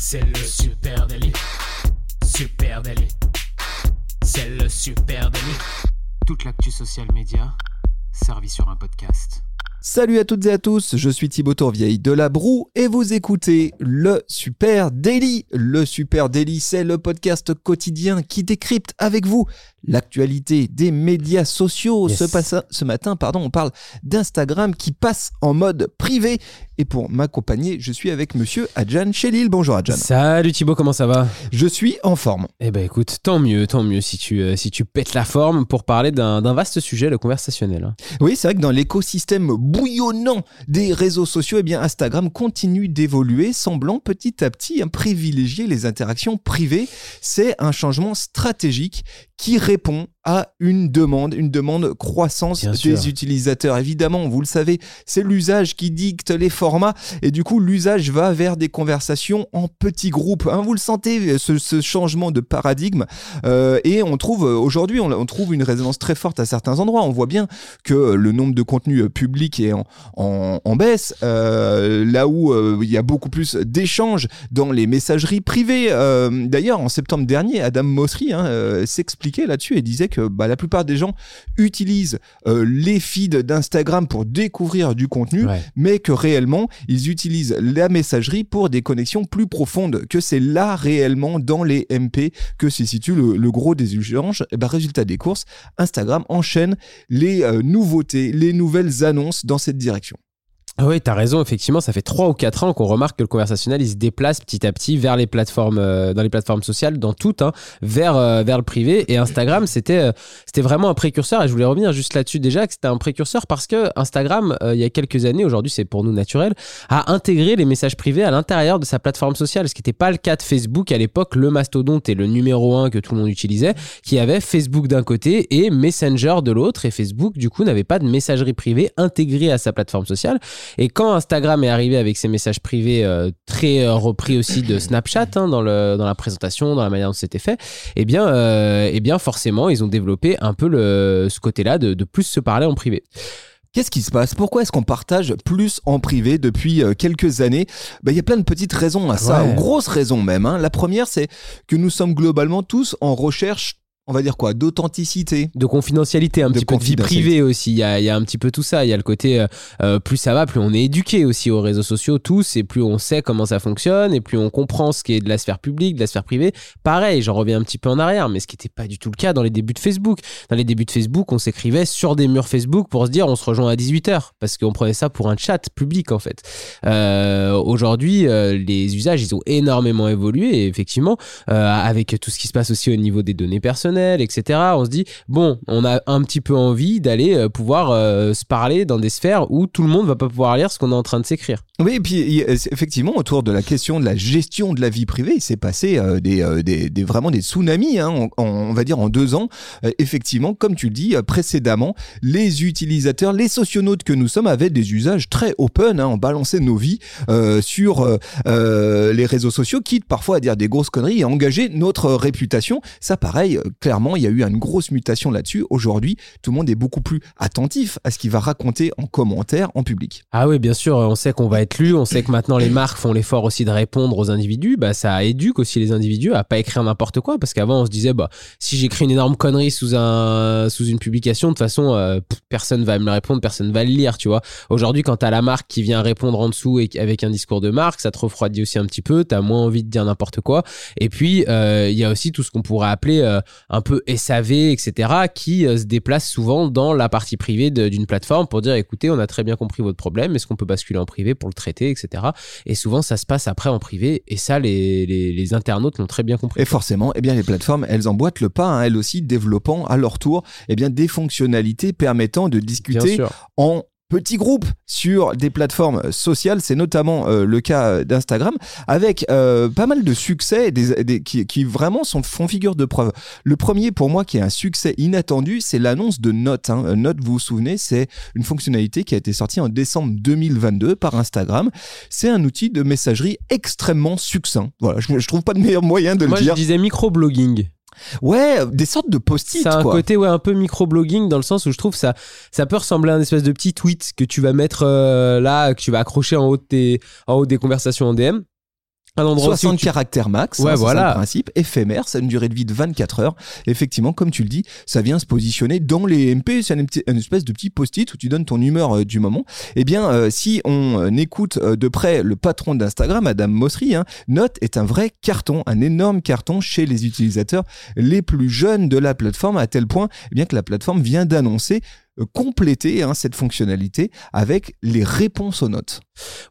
C'est le super délit. Super délit. C'est le super délit. Toute l'actu social média servie sur un podcast. Salut à toutes et à tous, je suis Thibaut Tourvieille de La Broue et vous écoutez le Super Daily. Le Super Daily, c'est le podcast quotidien qui décrypte avec vous l'actualité des médias sociaux. Yes. Ce, passa- ce matin, pardon, on parle d'Instagram qui passe en mode privé. Et pour m'accompagner, je suis avec monsieur Adjan Chelil. Bonjour Adjan. Salut Thibaut, comment ça va? Je suis en forme. Eh ben écoute, tant mieux, tant mieux si tu, euh, si tu pètes la forme pour parler d'un vaste sujet, le conversationnel. hein. Oui, c'est vrai que dans l'écosystème bouillonnant des réseaux sociaux, eh bien Instagram continue d'évoluer, semblant petit à petit hein, privilégier les interactions privées. C'est un changement stratégique qui répond à une demande, une demande croissance Bien des sûr. utilisateurs. Évidemment, vous le savez, c'est l'usage qui dicte les formats et du coup, l'usage va vers des conversations en petits groupes. hein. vous le sentez, ce, ce changement de paradigme euh, et on trouve euh, aujourd'hui, on, on trouve une résonance très forte à certains endroits. On voit bien que le nombre de contenus euh, publics est en, en, en baisse, euh, là où euh, il y a beaucoup plus d'échanges dans les messageries privées. D'ailleurs, en septembre dernier, Adam Mosseri hein, s'expliquait là-dessus et disait que bah, la plupart des gens utilisent euh, les feeds d'Instagram pour découvrir du contenu, Ouais. mais que réellement, ils utilisent la messagerie pour des connexions plus profondes, que c'est là réellement dans les MP que se situe le, le gros des échanges. Et ben, résultat des courses, Instagram enchaîne les euh, nouveautés, les nouvelles annonces dans cette direction. Ah oui, t'as raison, effectivement, ça fait 3 ou 4 ans qu'on remarque que le conversationnel, il se déplace petit à petit vers les plateformes, euh, dans les plateformes sociales, dans toutes, hein, vers, euh, vers le privé. Et Instagram, c'était euh, c'était vraiment un précurseur. Et je voulais revenir juste là-dessus déjà, que c'était un précurseur parce que Instagram, euh, il y a quelques années, aujourd'hui c'est pour nous naturel, a intégré les messages privés à l'intérieur de sa plateforme sociale, ce qui n'était pas le cas de Facebook à l'époque. Le mastodonte est le numéro un que tout le monde utilisait, qui avait Facebook d'un côté et Messenger de l'autre. Et Facebook, du coup, n'avait pas de messagerie privée intégrée à sa plateforme sociale. Et quand Instagram est arrivé avec ses messages privés euh, très euh, repris aussi de Snapchat hein, dans, le, dans la présentation, dans la manière dont c'était fait, eh bien, euh, eh bien forcément, ils ont développé un peu le, ce côté-là de, de plus se parler en privé. Qu'est-ce qui se passe? Pourquoi est-ce qu'on partage plus en privé depuis quelques années? Ben, Il y a plein de petites raisons à ça, Ouais. grosses raisons même. hein. La première, c'est que nous sommes globalement tous en recherche, on va dire quoi, d'authenticité. De confidentialité, un De petit peu de vie privée aussi. Il y a, il y a un petit peu tout ça. Il y a le côté, euh, euh, plus ça va, plus on est éduqué aussi aux réseaux sociaux, tous, et plus on sait comment ça fonctionne, et plus on comprend ce qui est de la sphère publique, de la sphère privée. Pareil, j'en reviens un petit peu en arrière, mais ce qui n'était pas du tout le cas dans les débuts de Facebook. Dans les débuts de Facebook, on s'écrivait sur des murs Facebook pour se dire on se rejoint à 18h, parce qu'on prenait ça pour un chat public en fait. Euh, Aujourd'hui, euh, les usages, ils ont énormément évolué, et effectivement, avec tout ce qui se passe aussi au niveau des données personnelles, etc. On se dit, bon, on a un petit peu envie d'aller euh, pouvoir euh, se parler dans des sphères où tout le monde va pas pouvoir lire ce qu'on est en train de s'écrire. Oui, et puis effectivement, autour de la question de la gestion de la vie privée, il s'est passé euh, des, des, vraiment des tsunamis, hein, on va dire en deux ans. Effectivement, comme tu le dis précédemment, les utilisateurs, les socionautes que nous sommes avaient des usages très open, hein, on balançait nos vies sur les réseaux sociaux, quitte parfois à dire des grosses conneries et engager notre réputation. Ça, pareil, clairement, il y a eu une grosse mutation là-dessus. Aujourd'hui, tout le monde est beaucoup plus attentif à ce qu'il va raconter en commentaire en public. Ah oui, bien sûr, on sait qu'on va être lu, on sait que maintenant les marques font l'effort aussi de répondre aux individus, bah ça éduque aussi les individus à pas écrire n'importe quoi, parce qu'avant on se disait, bah si j'écris une énorme connerie sous, un, sous une publication, de toute façon, euh, personne va me répondre, personne va le lire, tu vois. Aujourd'hui, quand t'as la marque qui vient répondre en dessous et avec un discours de marque, ça te refroidit aussi un petit peu, t'as moins envie de dire n'importe quoi. Et puis, euh, il y a aussi tout ce qu'on pourrait appeler euh, un peu SAV, etc., qui euh, se déplace souvent dans la partie privée d'une plateforme pour dire, écoutez, on a très bien compris votre problème, est-ce qu'on peut basculer en privé pour le traiter, etc. Et souvent, ça se passe après en privé, et ça, les, les, les internautes l'ont très bien compris. Et forcément, eh bien, les plateformes, elles emboîtent le pas, hein, elles aussi développant à leur tour eh bien, des fonctionnalités permettant de discuter en petits groupes sur des plateformes sociales. C'est notamment euh, le cas d'Instagram, avec euh, pas mal de succès des, des- qui, qui vraiment sont, font figure de preuve. Le premier, pour moi, qui est un succès inattendu, c'est l'annonce de Note. hein. Note, vous vous souvenez, c'est une fonctionnalité qui a été sortie en décembre 2022 par Instagram. C'est un outil de messagerie extrêmement succinct. Voilà, je, je trouve pas de meilleur moyen de Moi, le je dire. disais microblogging. Ouais, des sortes de post-it, C'est un quoi. côté ouais, un peu microblogging dans le sens où je trouve ça ça peut ressembler à un espèce de petit tweet que tu vas mettre euh, là, que tu vas accrocher en haut, de tes, en haut des conversations en DM. Un endroit aussi où 60 tu- caractères max, Ouais, hein, c'est voilà. le principe, éphémère, ça a une durée de vie de 24 heures. Effectivement, comme tu le dis, ça vient se positionner dans les MP, c'est une espèce de petit post-it où tu donnes ton humeur euh, du moment. Eh bien, euh, si on euh, écoute euh, de près le patron d'Instagram, Adam Mosseri, hein, Note est un vrai carton, un énorme carton chez les utilisateurs les plus jeunes de la plateforme, à tel point eh bien que la plateforme vient d'annoncer compléter hein, cette fonctionnalité avec les réponses aux notes.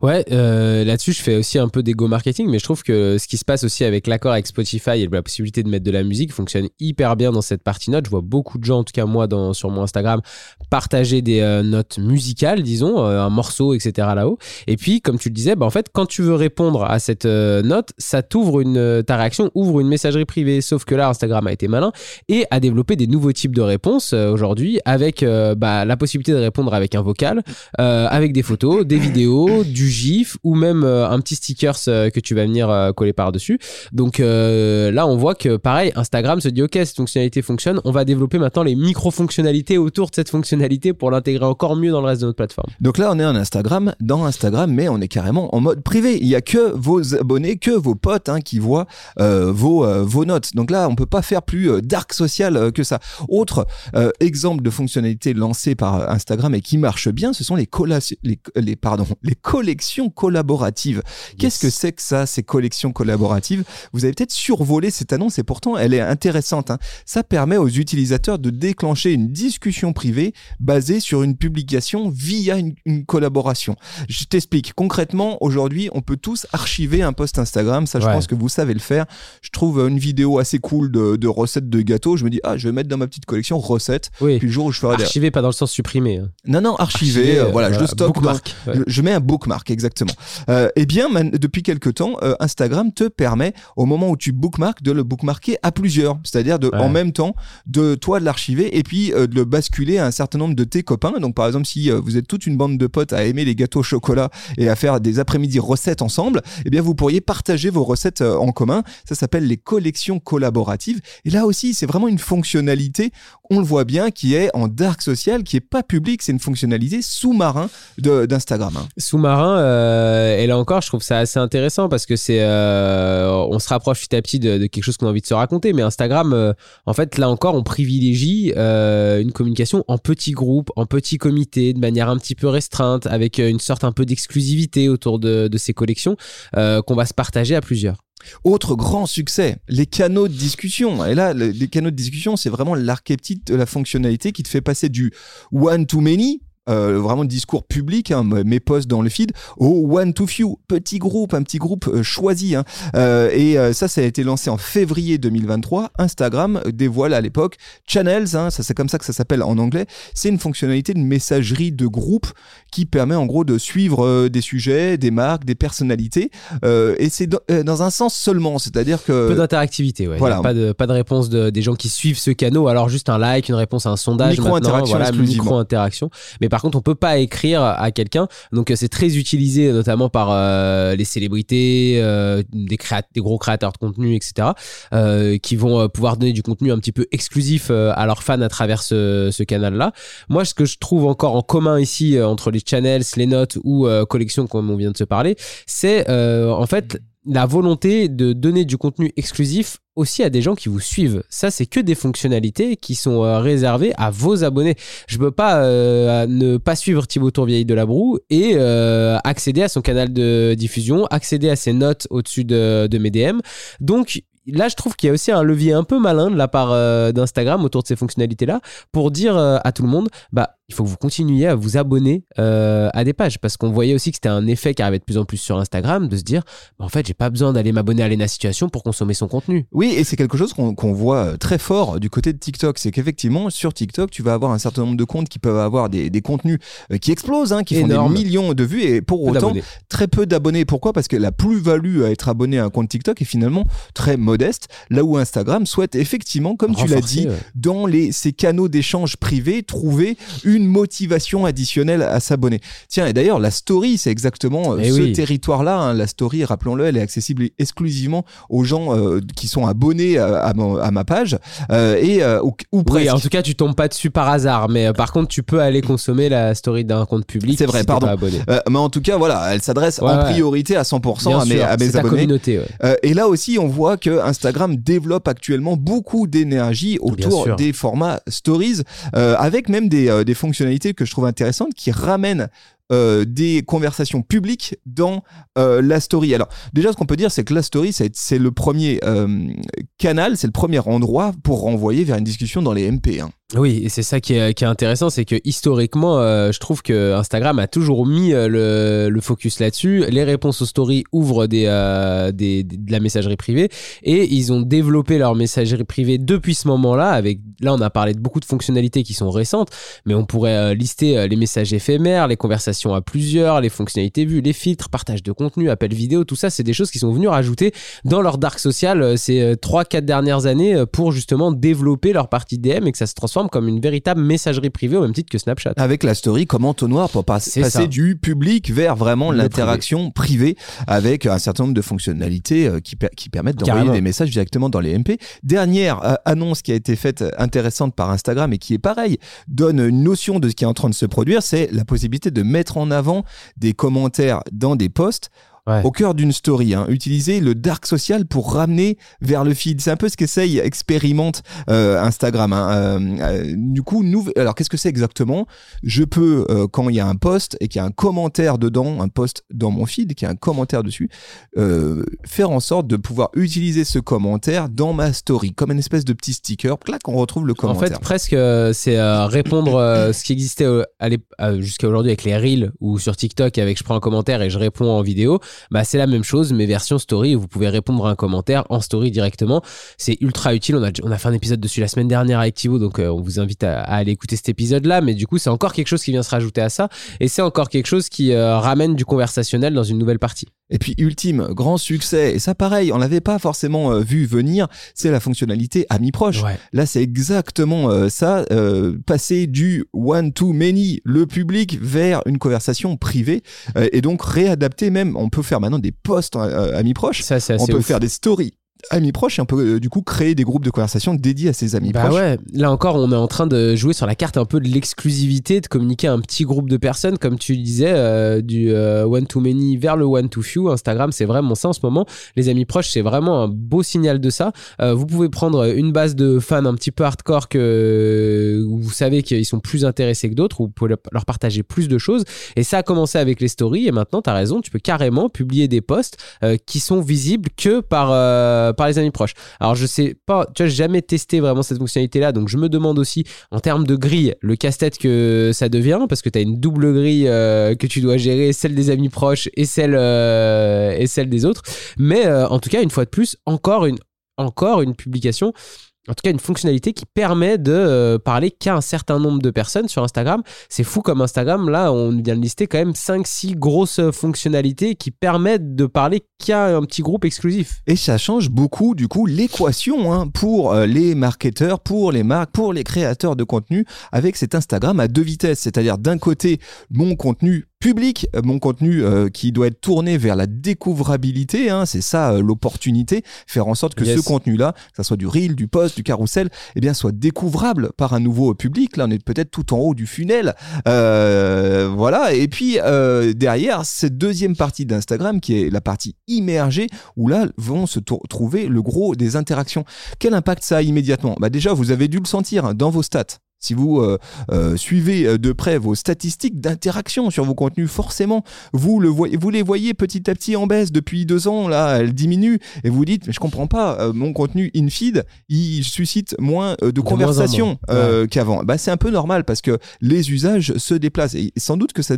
Ouais, euh, là-dessus, je fais aussi un peu d'ego marketing, mais je trouve que ce qui se passe aussi avec l'accord avec Spotify et la possibilité de mettre de la musique fonctionne hyper bien dans cette partie note. Je vois beaucoup de gens, en tout cas moi, sur mon Instagram, partager des euh, notes musicales, disons, euh, un morceau, etc. là-haut. Et puis, comme tu le disais, bah, en fait, quand tu veux répondre à cette note, ça t'ouvre une, ta réaction ouvre une messagerie privée. Sauf que là, Instagram a été malin et a développé des nouveaux types de réponses aujourd'hui avec bah, la possibilité de répondre avec un vocal, avec des photos, des vidéos, du GIF ou même euh, un petit stickers euh, que tu vas venir euh, coller par-dessus. Donc là, on voit que pareil, Instagram se dit ok, cette fonctionnalité fonctionne, on va développer maintenant les micro-fonctionnalités autour de cette fonctionnalité pour l'intégrer encore mieux dans le reste de notre plateforme. Donc là, on est en Instagram, dans Instagram, mais on est carrément en mode privé. Il y a que vos abonnés, que vos potes hein, qui voient vos, vos notes. Donc là, on peut pas faire plus euh, dark social que ça. Autre exemple de fonctionnalité lancée par Instagram et qui marche bien, ce sont les, colla- les, les, pardon, les collections collaboratives. Qu'est-ce que c'est que ça, ces collections collaboratives? Vous avez peut-être survolé cette annonce et pourtant elle est intéressante. hein. Ça permet aux utilisateurs de déclencher une discussion privée basée sur une publication via une, une collaboration. Je t'explique. Concrètement, aujourd'hui, on peut tous archiver un post Instagram. Ça, je Ouais. pense que vous savez le faire. Je trouve une vidéo assez cool de, de recettes de gâteaux. Je me dis, ah, je vais mettre dans ma petite collection recettes. Oui. Puis le jour où je ferai des... Archivé, pas dans le sens supprimé. hein. Non, non. Archivé, euh, euh, voilà, je le voilà, stocke. dans- bookmark, ouais. je, je mets un bookmark, exactement. Euh, eh bien, man- depuis quelque temps, euh, Instagram te permet, au moment où tu bookmark, de le bookmarker à plusieurs. C'est-à-dire de, Ouais. en même temps, de toi de l'archiver et puis euh, de le basculer à un certain nombre de tes copains. Donc, par exemple, si vous êtes toute une bande de potes à aimer les gâteaux au chocolat et à faire des après-midi recettes ensemble, eh bien, vous pourriez partager vos recettes en commun. Ça s'appelle les collections collaboratives. Et là aussi, c'est vraiment une fonctionnalité, on le voit bien, qui est en dark social, qui est pas publique. C'est une fonctionnalité sous-marin d'Instagram. hein. Sous-marin, euh, et là encore, je trouve ça assez intéressant parce que c'est, euh, on se rapproche petit à petit de, quelque chose qu'on a envie de se raconter. Mais Instagram, euh, en fait, là encore, on privilégie une communication en petits groupes, en petits comités, de manière un petit peu restreinte, avec une sorte un peu d'exclusivité autour de, de ces collections qu'on va se partager à plusieurs. Autre grand succès, les canaux de discussion. Et là, le- les canaux de discussion, c'est vraiment l'archétype de la fonctionnalité qui te fait passer du one to many. Euh, vraiment discours public, hein, mes posts dans le feed, au one to few, petit groupe, un petit groupe euh, choisi. hein. Euh, et euh, ça, ça a été lancé en février 2023. Instagram dévoile à l'époque Channels, hein, ça c'est comme ça que ça s'appelle en anglais. C'est une fonctionnalité de messagerie de groupe qui permet en gros de suivre euh, des sujets, des marques, des personnalités. Euh, et c'est dans, un sens seulement, c'est-à-dire que Peu d'interactivité, ouais. voilà. Pas de, pas de réponse de, des gens qui suivent ce canot, alors juste un like, une réponse à un sondage. Micro-interaction maintenant, voilà, exclusivement. micro-interaction. Mais par contre, on peut pas écrire à quelqu'un. Donc, euh, c'est très utilisé, notamment par euh, les célébrités, euh, des, des gros créateurs de contenu, etc., euh, qui vont euh, pouvoir donner du contenu un petit peu exclusif euh, à leurs fans à travers ce, ce canal-là. Moi, ce que je trouve encore en commun ici entre les channels, les notes ou collections, comme on vient de se parler, c'est en fait la volonté de donner du contenu exclusif aussi à des gens qui vous suivent. Ça, c'est que des fonctionnalités qui sont euh, réservées à vos abonnés. Je peux pas euh, ne pas suivre Thibaut Tourvieille de la Broue et euh, accéder à son canal de diffusion, accéder à ses notes au-dessus de, de mes DM. Donc là, je trouve qu'il y a aussi un levier un peu malin de la part d'Instagram autour de ces fonctionnalités-là pour dire à tout le monde, bah il faut que vous continuiez à vous abonner euh, à des pages parce qu'on voyait aussi que c'était un effet qui arrivait de plus en plus sur Instagram de se dire, bah, en fait, j'ai pas besoin d'aller m'abonner à Lena Situation pour consommer son contenu. Oui, et c'est quelque chose qu'on voit euh, très fort du côté de TikTok. C'est qu'effectivement, sur TikTok, tu vas avoir un certain nombre de comptes qui peuvent avoir des, des contenus euh, qui explosent, hein, qui font des millions de vues, et pour Peu autant, très peu d'abonnés. Pourquoi? Parce que la plus-value à être abonné à un compte TikTok est finalement très modeste, là où Instagram souhaite effectivement, comme tu l'as dit, ouais. dans les, ces canaux d'échange privés, trouver une une motivation additionnelle à s'abonner. Tiens, et d'ailleurs, la story, c'est exactement euh, Eh ce oui. territoire-là. hein. La story, rappelons-le, elle est accessible exclusivement aux gens euh, qui sont abonnés à, à mon- à ma page euh, et euh, ou, ou Oui, en tout cas, tu tombes pas dessus par hasard, mais par contre, tu peux aller consommer la story d'un compte public. C'est vrai, si pardon. pas mais en tout cas, voilà, elle s'adresse Ouais, en ouais. priorité à 100% Bien à mes, sûr, à mes c'est ta abonnés. communauté. ouais. Et là aussi, on voit que Instagram développe actuellement beaucoup d'énergie autour des formats stories, avec même des, des fonctionnalités que je trouve intéressantes qui ramènent euh, des conversations publiques dans euh, la story. Alors déjà, ce qu'on peut dire, c'est que la story, c'est le premier euh, canal, c'est le premier endroit pour renvoyer vers une discussion dans les MP. hein. Oui, et c'est ça qui est, intéressant, c'est que historiquement, je trouve que Instagram a toujours mis le, focus là-dessus. Les réponses aux stories ouvrent de la messagerie privée et ils ont développé leur messagerie privée depuis ce moment-là. Avec là, on a parlé de beaucoup de fonctionnalités qui sont récentes, mais on pourrait lister les messages éphémères, les conversations à plusieurs, les fonctionnalités vues, les filtres, partage de contenu, appel vidéo, tout ça, c'est des choses qui sont venues rajouter dans leur dark social euh, ces 3-4 dernières années euh, pour justement développer leur partie DM et que ça se transforme comme une véritable messagerie privée au même titre que Snapchat. Avec la story comme entonnoir pour pas- passer ça. du public vers vraiment l'interaction privée avec un certain nombre de fonctionnalités euh, qui, per- qui permettent d'envoyer des messages directement dans les MP. Dernière euh, annonce qui a été faite euh, intéressante par Instagram et qui est pareil, donne une notion de ce qui est en train de se produire, c'est la possibilité de mettre en avant des commentaires dans des posts Ouais. au cœur d'une story. hein. Utiliser le dark social pour ramener vers le feed. C'est un peu ce qu'essaye, expérimente euh, Instagram. hein. Euh, euh, du coup, nous, alors qu'est-ce que c'est exactement? Je peux, quand il y a un post et qu'il y a un commentaire dedans, un post dans mon feed, qu'il y a un commentaire dessus, faire en sorte de pouvoir utiliser ce commentaire dans ma story, comme une espèce de petit sticker. Clac, on retrouve le En commentaire. fait, presque, c'est répondre ce qui existait jusqu'à aujourd'hui avec les Reels ou sur TikTok avec je prends un commentaire et je réponds en vidéo. Bah, c'est la même chose, mais version story vous pouvez répondre à un commentaire en story directement. C'est ultra utile. On a, fait un épisode dessus la semaine dernière avec Thibaut, donc euh, on vous invite à, à aller écouter cet épisode-là. Mais du coup, c'est encore quelque chose qui vient se rajouter à ça et c'est encore quelque chose qui euh, ramène du conversationnel dans une nouvelle partie. Et puis ultime, grand succès, et ça pareil, on l'avait pas forcément euh, vu venir, c'est la fonctionnalité amis proches. Ouais. Là, c'est exactement euh, ça, euh, passer du one to many, le public, vers une conversation privée, euh, et donc réadapter même, on peut faire maintenant des posts euh, amis proches, Ça, on peut ouf. faire des stories amis proches, et on peut euh, du coup créer des groupes de conversation dédiés à ses amis Bah proches. ouais, là encore, on est en train de jouer sur la carte un peu de l'exclusivité, de communiquer à un petit groupe de personnes, comme tu disais, euh, du euh, one to many vers le one to few. Instagram, c'est vraiment ça en ce moment. Les amis proches, c'est vraiment un beau signal de ça. Euh, vous pouvez prendre une base de fans un petit peu hardcore que vous savez qu'ils sont plus intéressés que d'autres, où vous pouvez leur partager plus de choses. Et ça a commencé avec les stories, et maintenant, tu as raison, tu peux carrément publier des posts euh, qui sont visibles que par, euh, par les amis proches. Alors je sais pas, tu vois, jamais testé vraiment cette fonctionnalité-là, donc je me demande aussi en termes de grille, le casse-tête que ça devient, parce que tu as une double grille euh, que tu dois gérer, celle des amis proches et celle, euh, et celle des autres. Mais en tout cas, une fois de plus, encore une publication. En tout cas, une fonctionnalité qui permet de euh, parler qu'à un certain nombre de personnes sur Instagram. C'est fou comme Instagram, là, on vient de lister quand même 5-6 grosses fonctionnalités qui permettent de parler qu'à un petit groupe exclusif. Et ça change beaucoup, du coup, l'équation hein, pour euh, les marketeurs, pour les marques, pour les créateurs de contenu, avec cet Instagram à deux vitesses. C'est-à-dire, d'un côté, mon contenu public, euh, mon contenu euh, qui doit être tourné vers la découvrabilité, hein, c'est ça euh, l'opportunité, faire en sorte que Yes. ce contenu-là, que ça soit du reel, du post, du carrousel, eh bien, soit découvrable par un nouveau public. Là, on est peut-être tout en haut du funnel. Euh, voilà. Et puis, euh, derrière, cette deuxième partie d'Instagram, qui est la partie immergée, où là vont se trouver le gros des interactions. Quel impact ça a immédiatement? Bah Déjà, vous avez dû le sentir hein, dans vos stats. Si vous euh, euh, suivez euh, de près vos statistiques d'interaction sur vos contenus, forcément, vous, le voyez, vous les voyez petit à petit en baisse depuis deux ans. Là, elles diminuent et vous dites, mais je comprends pas, euh, mon contenu in-feed, il suscite moins de, conversations qu'avant. Bah, c'est un peu normal parce que les usages se déplacent et sans doute que ça,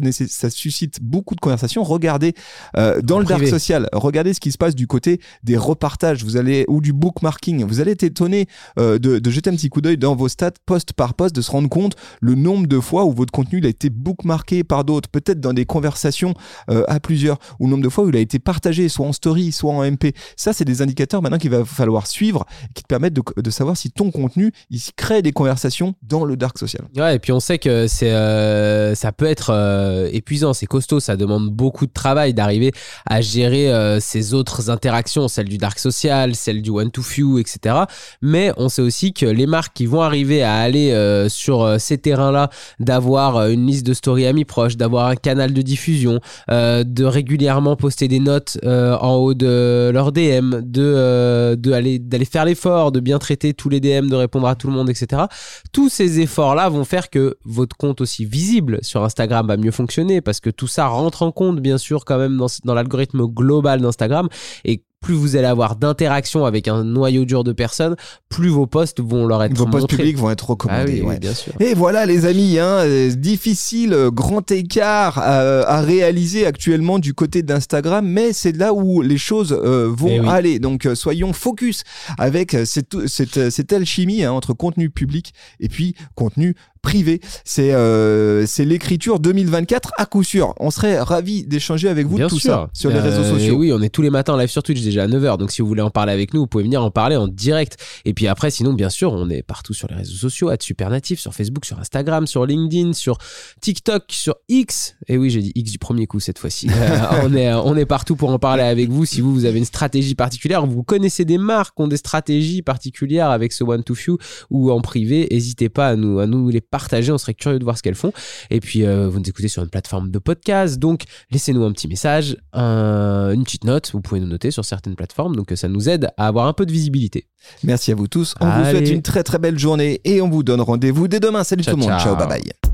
suscite beaucoup de conversations. Regardez dans En le dark social, regardez ce qui se passe du côté des repartages. Vous allez ou du bookmarking. Vous allez être étonné de, de jeter un petit coup d'œil dans vos stats post par post de se rendre compte le nombre de fois où votre contenu a été bookmarké par d'autres, peut-être dans des conversations euh, à plusieurs, ou le nombre de fois où il a été partagé, soit en story, soit en MP. Ça, c'est des indicateurs maintenant qu'il va falloir suivre, qui te permettent de, de, savoir si ton contenu il crée des conversations dans le dark social. Ouais, et puis on sait que c'est euh, ça peut être euh, épuisant, c'est costaud, ça demande beaucoup de travail d'arriver à gérer ces autres interactions, celles du dark social, celles du one to few, etc. Mais on sait aussi que les marques qui vont arriver à aller euh, sur euh, ces terrains-là, d'avoir une liste de stories amis proches, d'avoir un canal de diffusion, de régulièrement poster des notes en haut de leur DM, de, de aller d'aller faire l'effort, de bien traiter tous les DM, de répondre à tout le monde, etc. Tous ces efforts-là vont faire que votre compte aussi visible sur Instagram va mieux fonctionner parce que tout ça rentre en compte, bien sûr, quand même dans, dans l'algorithme global d'Instagram. Et plus vous allez avoir d'interaction avec un noyau dur de personnes, plus vos posts vont leur être vos montrés. posts publics vont être recommandés. Ah oui, ouais. oui, bien sûr. Et voilà les amis, hein, euh, difficile, euh, grand écart à, à réaliser actuellement du côté d'Instagram, mais c'est là où les choses euh, vont Eh oui. aller. Donc soyons focus avec cette, cette, cette alchimie hein, entre contenu public et puis contenu privé. C'est euh, c'est l'écriture 2024 à coup sûr. On serait ravis d'échanger avec vous Bien de tout sûr. ça sur les Euh, réseaux et sociaux. Oui, on est tous les matins en live sur Twitch déjà à 9h. Donc si vous voulez en parler avec nous, vous pouvez venir en parler en direct. Et puis après, sinon, bien sûr, on est partout sur les réseaux sociaux, à Supernatif, sur Facebook, sur Instagram, sur LinkedIn, sur TikTok, sur X. Et oui, j'ai dit X du premier coup cette fois-ci. Euh, on, est, on est partout pour en parler avec vous. Si vous, vous avez une stratégie particulière, vous connaissez des marques qui ont des stratégies particulières avec ce One to Few ou en privé, n'hésitez pas à nous, à nous les partager. On serait curieux de voir ce qu'elles font. Et puis, euh, vous nous écoutez sur une plateforme de podcast. Donc, laissez-nous un petit message, un- une petite note. Vous pouvez nous noter sur certaines plateformes. Donc, euh, ça nous aide à avoir un peu de visibilité. Merci à vous tous. On vous souhaite une très très belle journée et on vous donne rendez-vous dès demain. Salut Ciao, tout le monde. ciao. Ciao, bye bye.